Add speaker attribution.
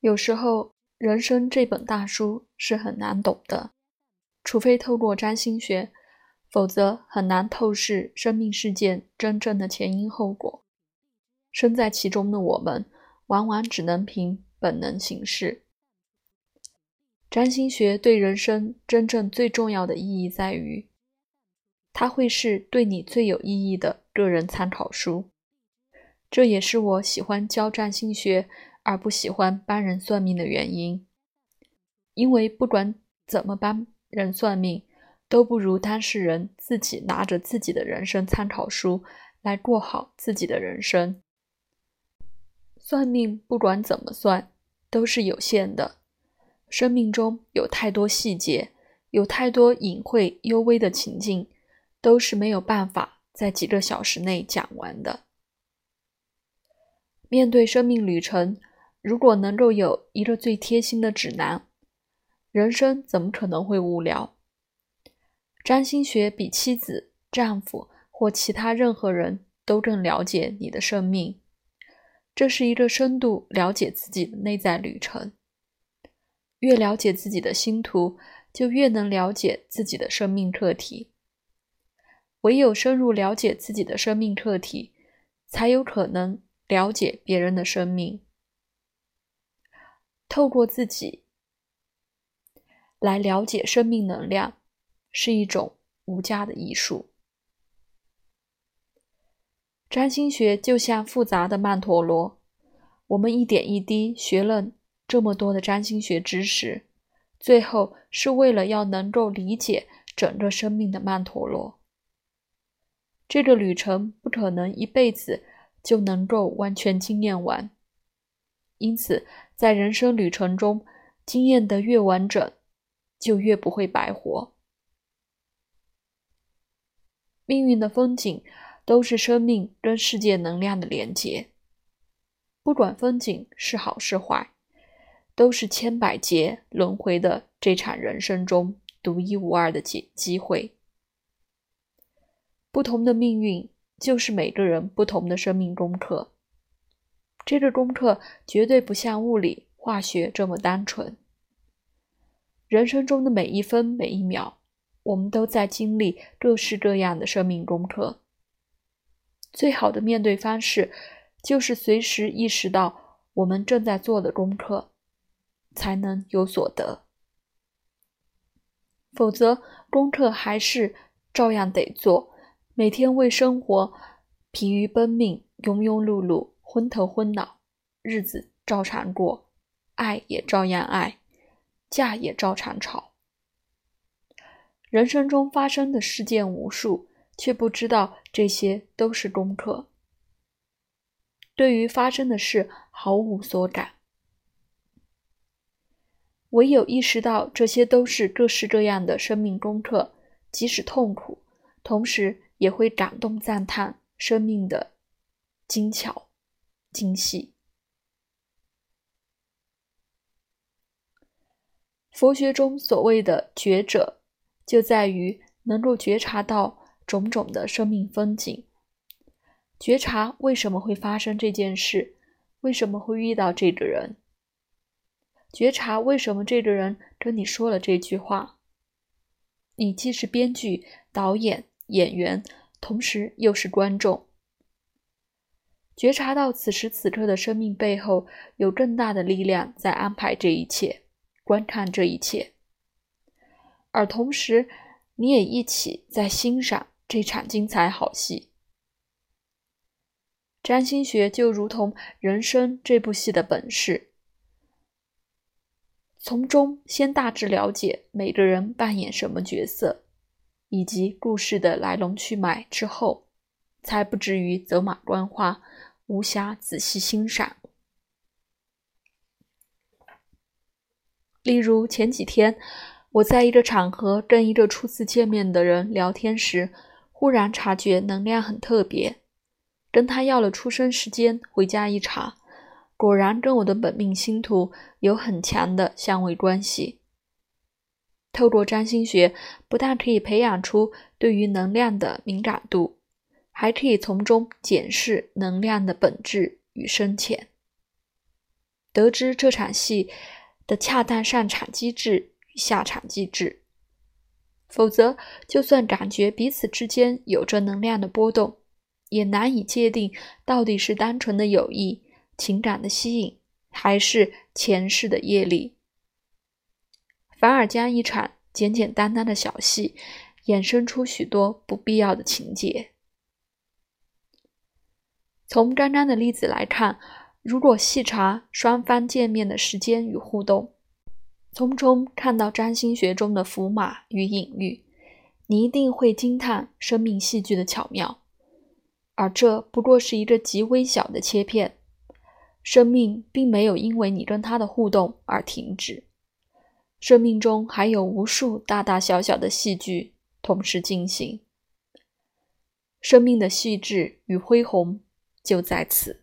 Speaker 1: 有时候，人生这本大书是很难懂的，除非透过占星学，否则很难透视生命事件真正的前因后果。身在其中的我们，往往只能凭本能行事。占星学对人生真正最重要的意义在于，它会是对你最有意义的个人参考书。这也是我喜欢教占星学。而不喜欢帮人算命的原因，因为不管怎么帮人算命，都不如当事人自己拿着自己的人生参考书来过好自己的人生。算命不管怎么算都是有限的，生命中有太多细节，有太多隐晦幽微的情境，都是没有办法在几个小时内讲完的。面对生命旅程。如果能够有一个最贴心的指南，人生怎么可能会无聊？占星学比妻子、丈夫或其他任何人都更了解你的生命。这是一个深度了解自己的内在旅程。越了解自己的星图，就越能了解自己的生命课题。唯有深入了解自己的生命课题，才有可能了解别人的生命。透过自己来了解生命能量，是一种无价的艺术。占星学就像复杂的曼陀罗，我们一点一滴学了这么多的占星学知识，最后是为了要能够理解整个生命的曼陀罗。这个旅程不可能一辈子就能够完全经验完，因此。在人生旅程中，经验的越完整，就越不会白活。命运的风景都是生命跟世界能量的连结，不管风景是好是坏，都是千百劫轮回的这场人生中独一无二的机机会。不同的命运，就是每个人不同的生命功课。这个功课绝对不像物理、化学这么单纯。人生中的每一分每一秒，我们都在经历各式各样的生命功课。最好的面对方式，就是随时意识到我们正在做的功课，才能有所得。否则，功课还是照样得做，每天为生活疲于奔命，庸庸碌碌。昏头昏脑，日子照常过，爱也照样爱，架也照常吵。人生中发生的事件无数，却不知道这些都是功课。对于发生的事毫无所感，唯有意识到这些都是各式各样的生命功课，即使痛苦，同时也会感动赞叹生命的精巧。精细。佛学中所谓的觉者，就在于能够觉察到种种的生命风景，觉察为什么会发生这件事，为什么会遇到这个人，觉察为什么这个人跟你说了这句话。你既是编剧、导演、演员，同时又是观众。觉察到此时此刻的生命背后有更大的力量在安排这一切，观看这一切，而同时你也一起在欣赏这场精彩好戏。占星学就如同人生这部戏的本事，从中先大致了解每个人扮演什么角色，以及故事的来龙去脉之后，才不至于走马观花。无暇仔细欣赏。例如前几天，我在一个场合跟一个初次见面的人聊天时，忽然察觉能量很特别，跟他要了出生时间，回家一查，果然跟我的本命星图有很强的相位关系。透过占星学，不但可以培养出对于能量的敏感度。还可以从中检视能量的本质与深浅。得知这场戏的恰当上场机制与下场机制。否则，就算感觉彼此之间有着能量的波动，也难以界定到底是单纯的友谊、情感的吸引，还是前世的业力。反而将一场简简单单的小戏衍生出许多不必要的情节。从刚刚的例子来看，如果细查双方见面的时间与互动，从中看到占星学中的符码与隐喻，你一定会惊叹生命戏剧的巧妙。而这不过是一个极微小的切片，生命并没有因为你跟他的互动而停止，生命中还有无数大大小小的戏剧同时进行。生命的细致与恢宏就在此。